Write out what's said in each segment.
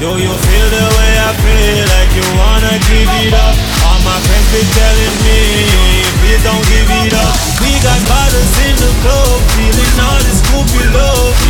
Yo, you feel the way I feel, like you wanna give it up. All my friends be telling me, please don't give it up. We got bottles in the club, feeling all this goopy love.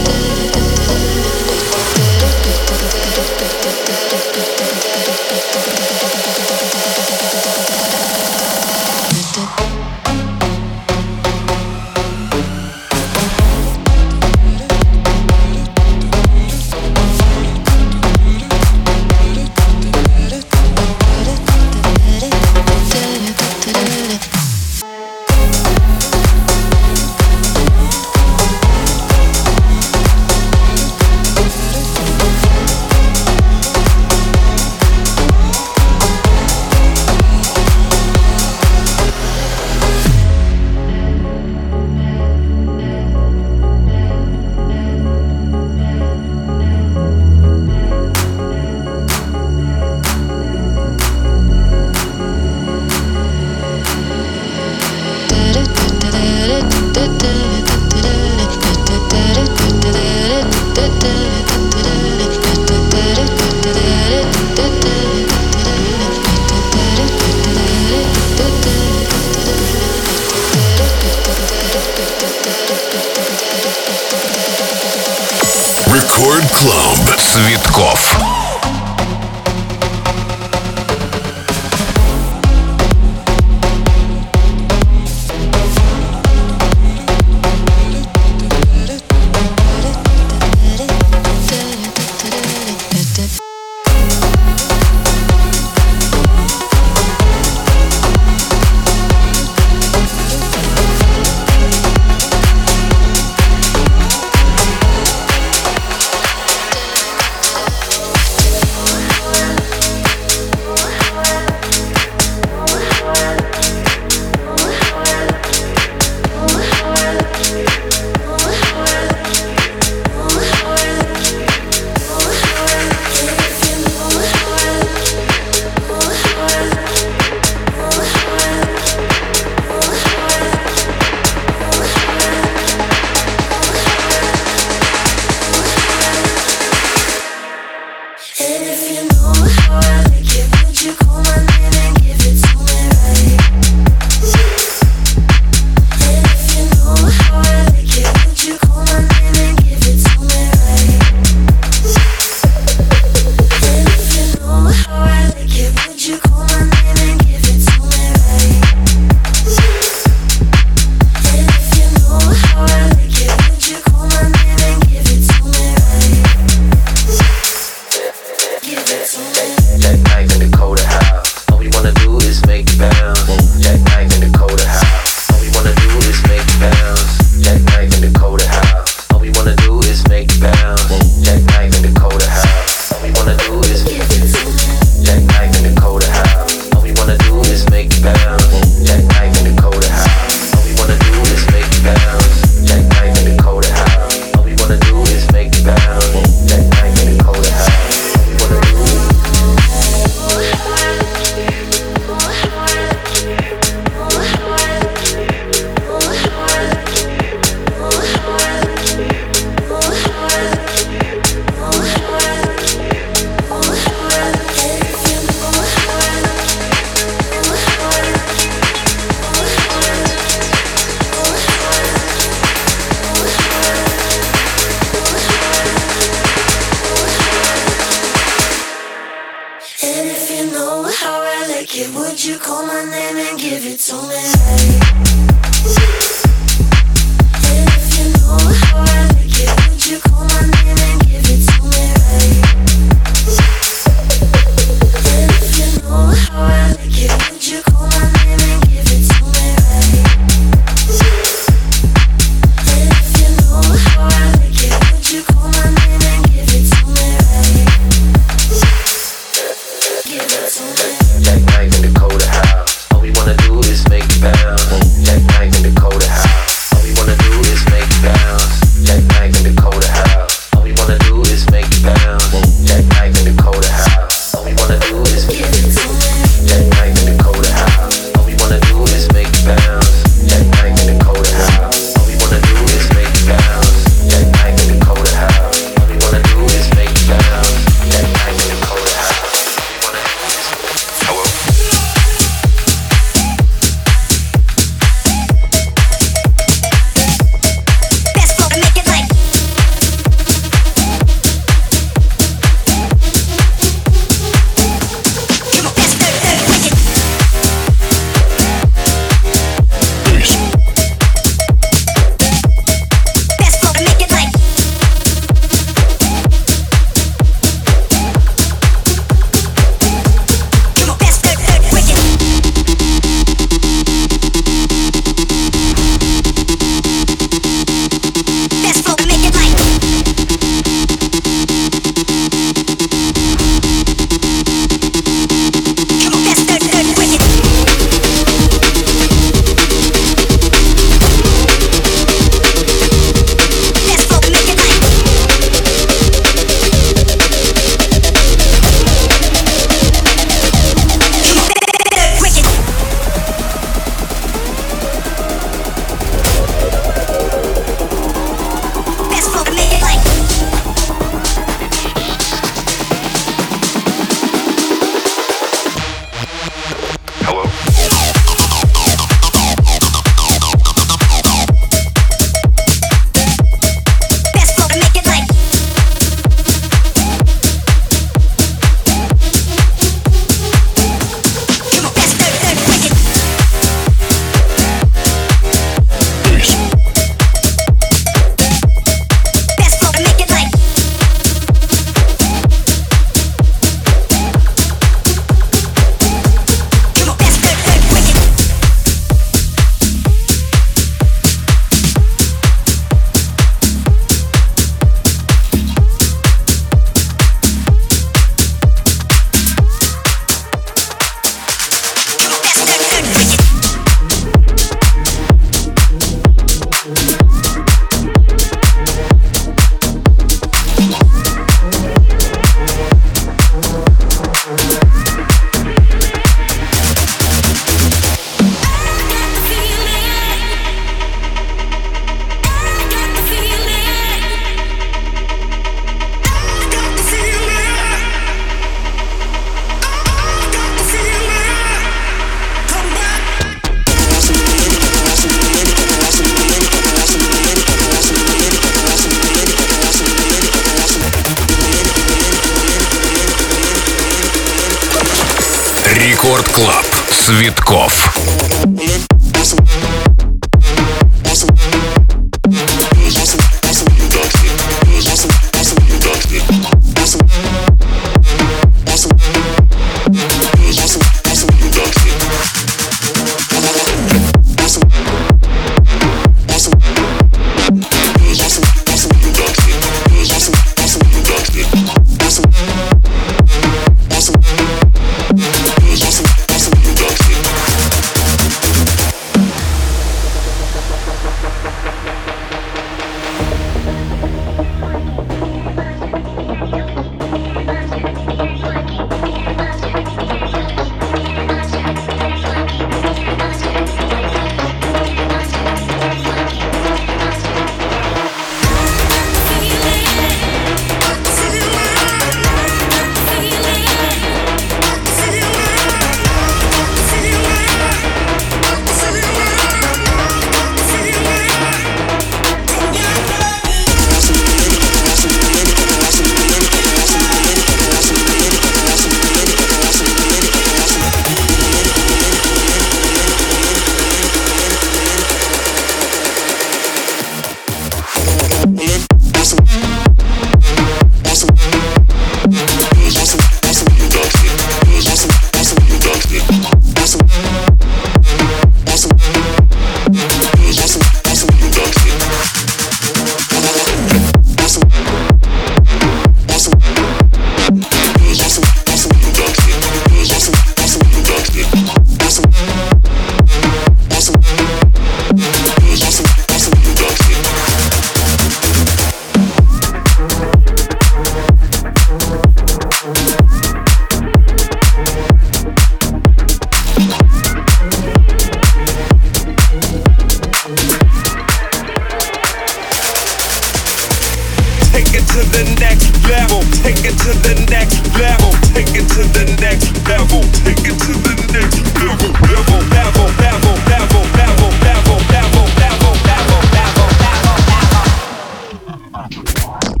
you want.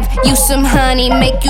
Give you some honey, make you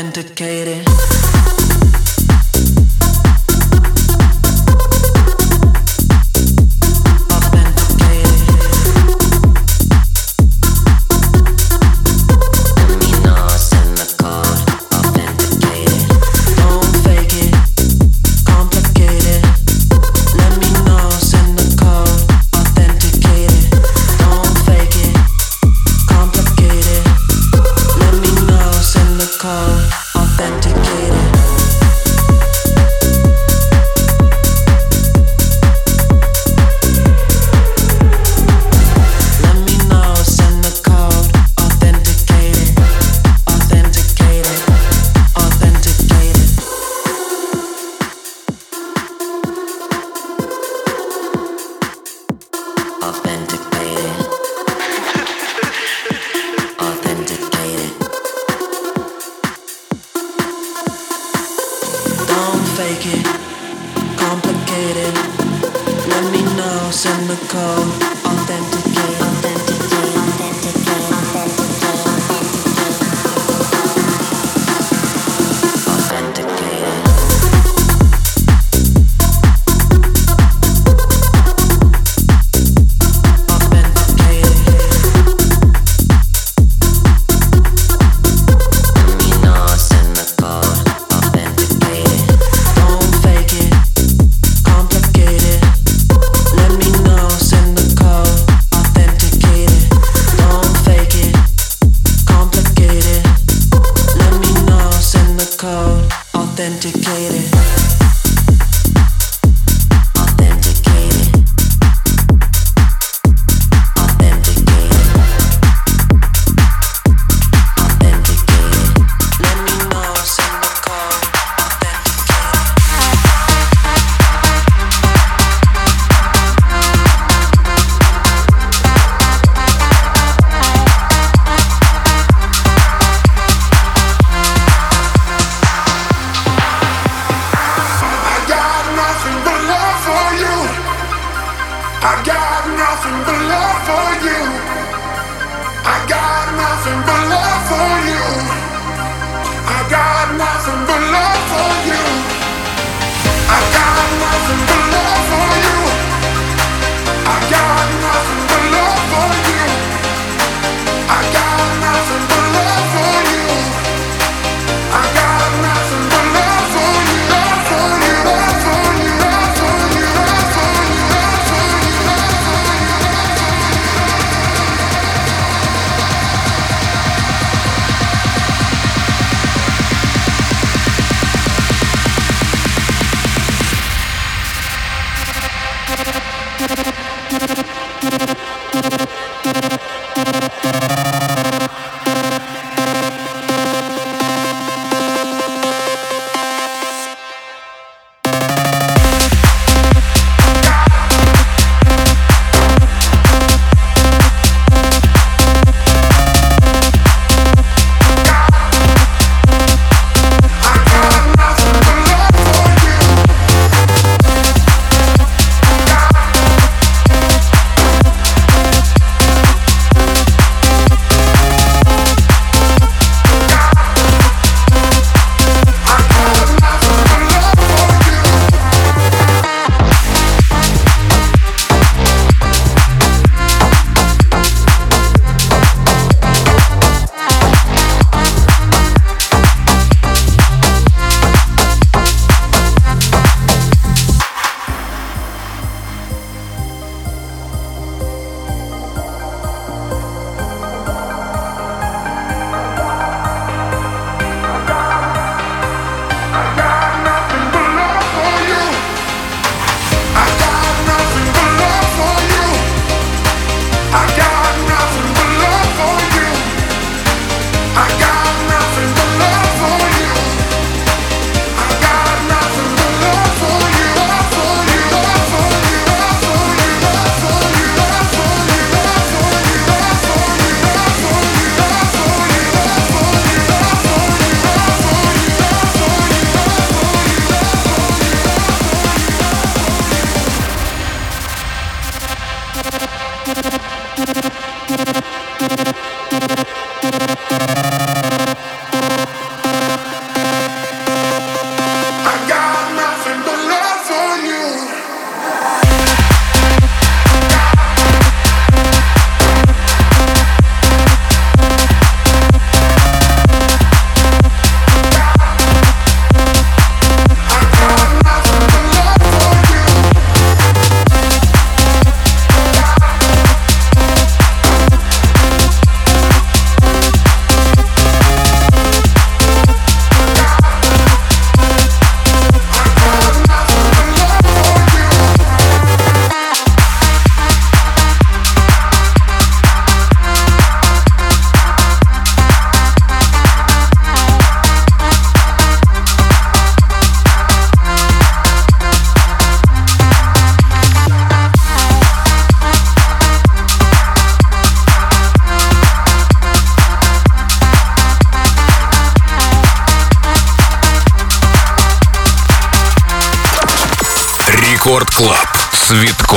Authenticated. Цветков.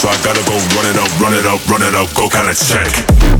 So I gotta go run it up, run it up, run it up, go kinda check.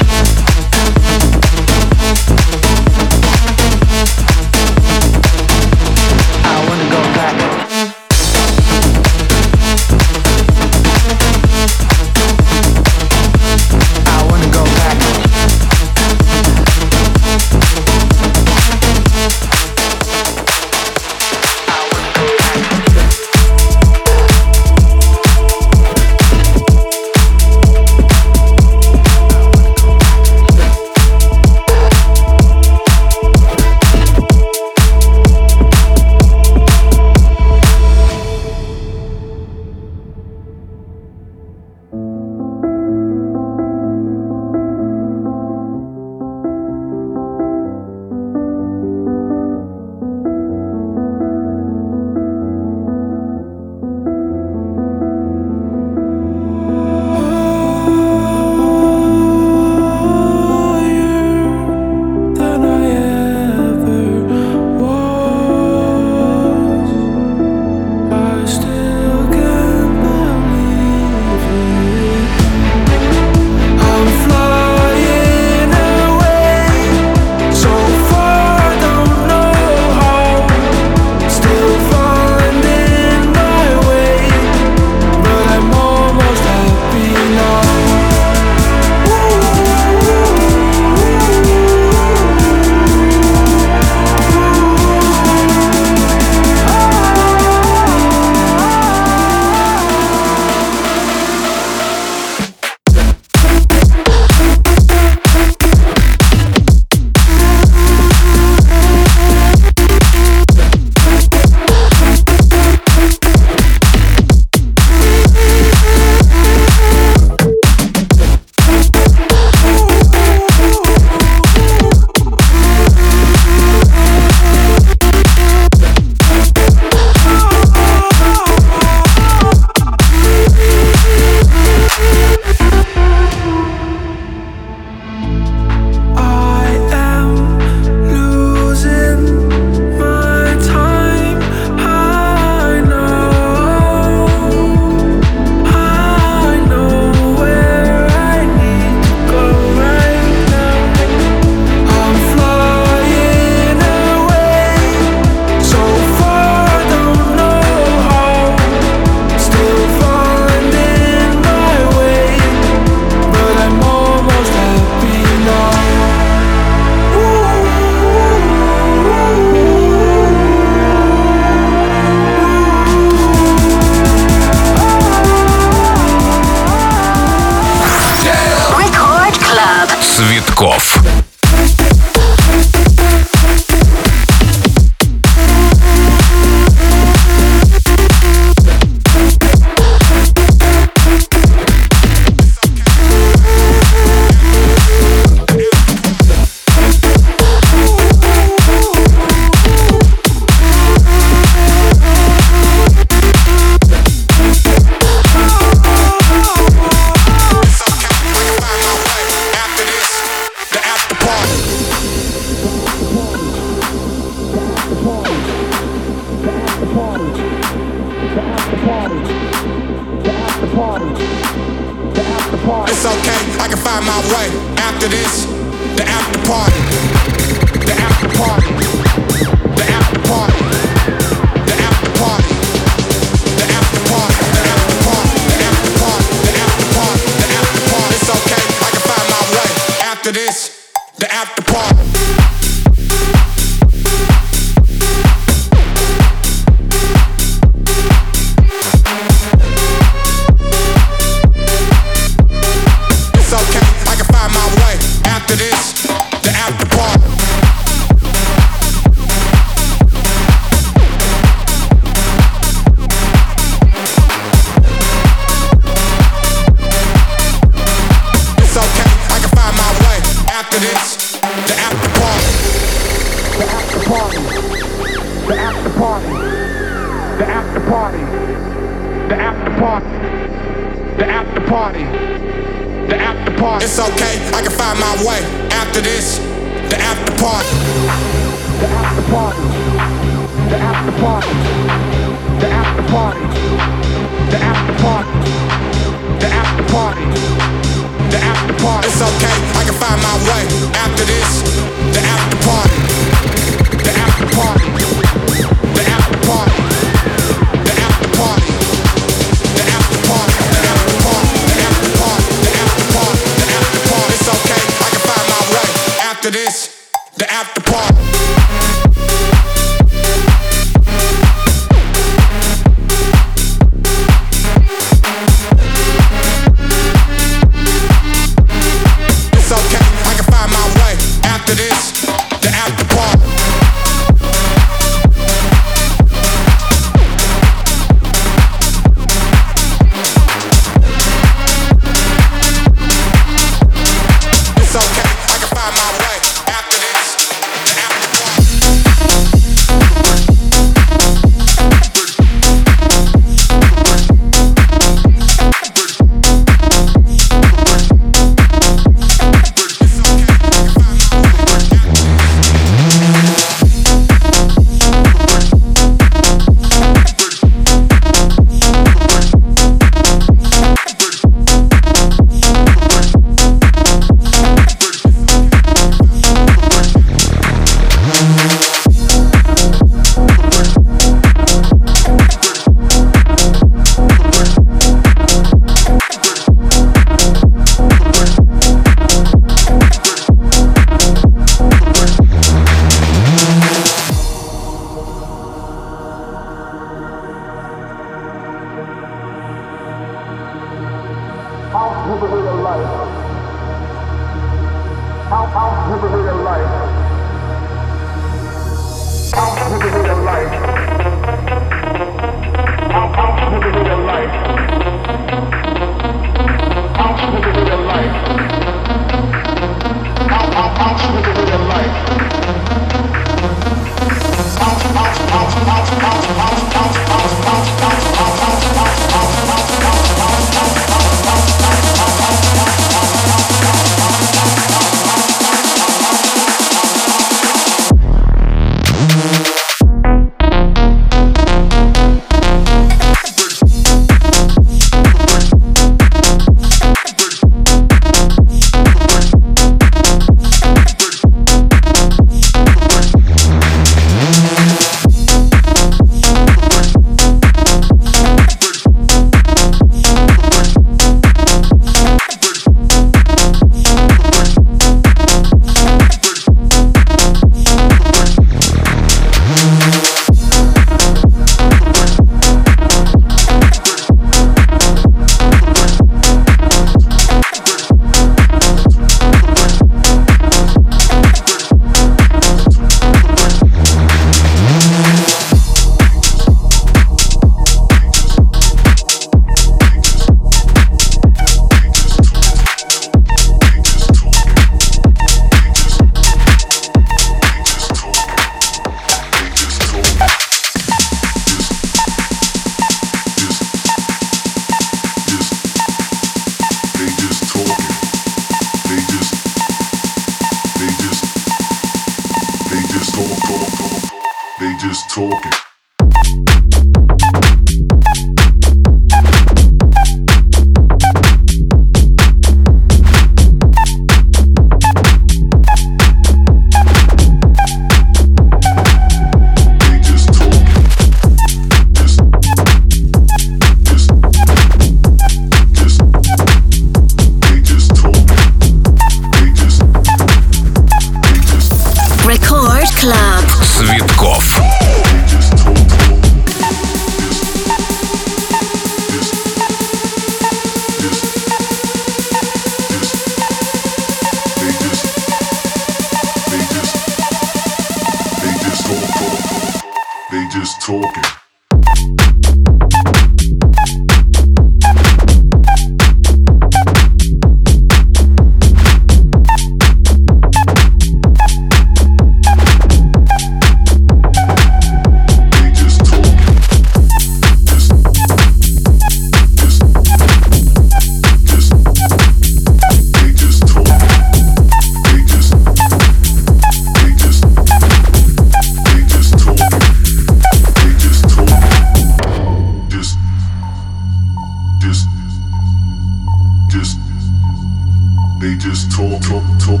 They just talk, talk, talk.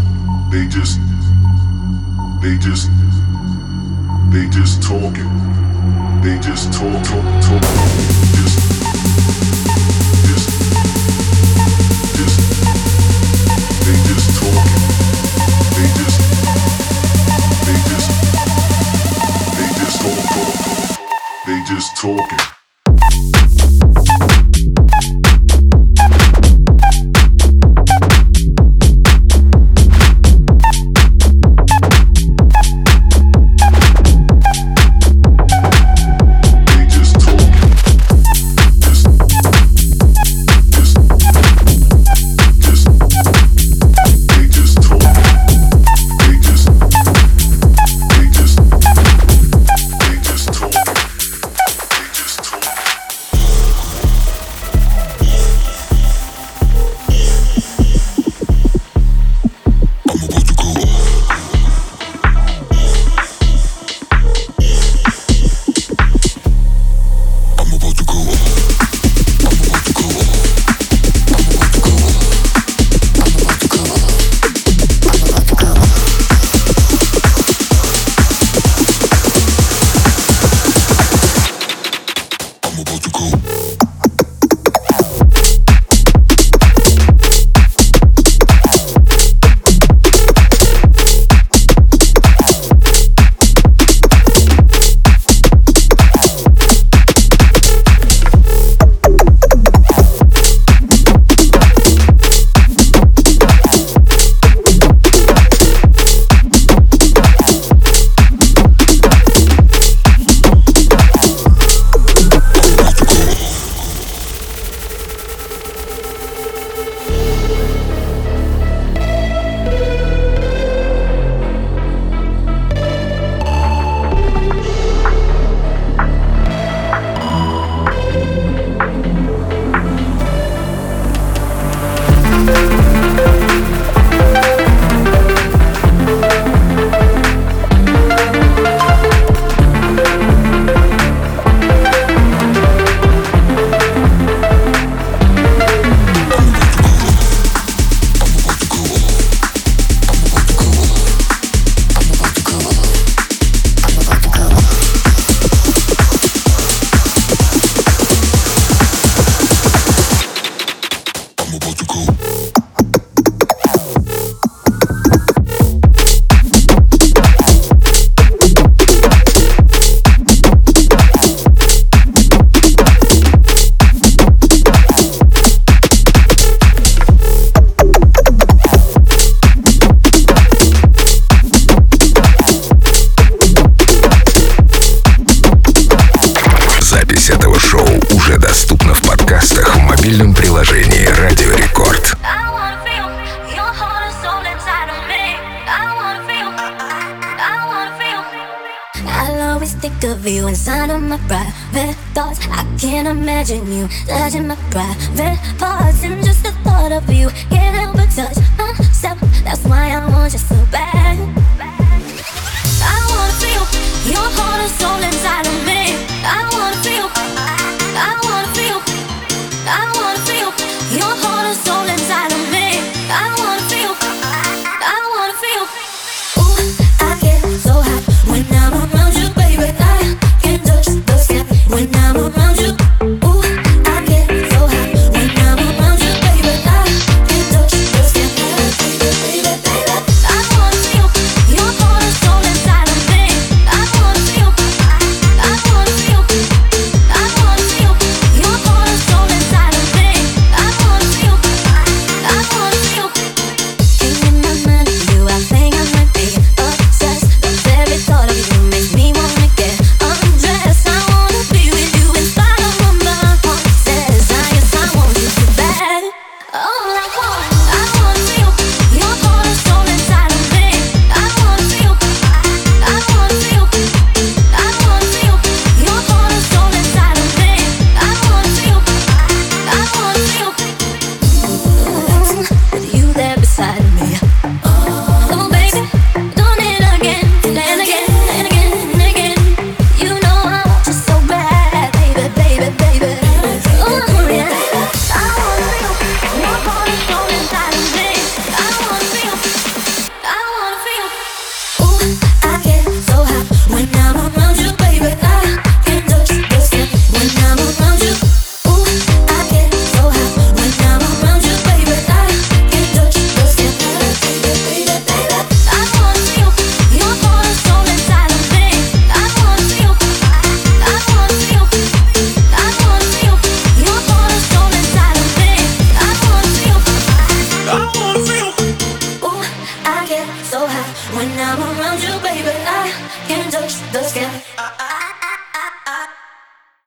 They just, they just, they just talking. They just talk, talk, talk. Just, just. They just talking. They just, they just, they just talk, talk, talk. They just talking.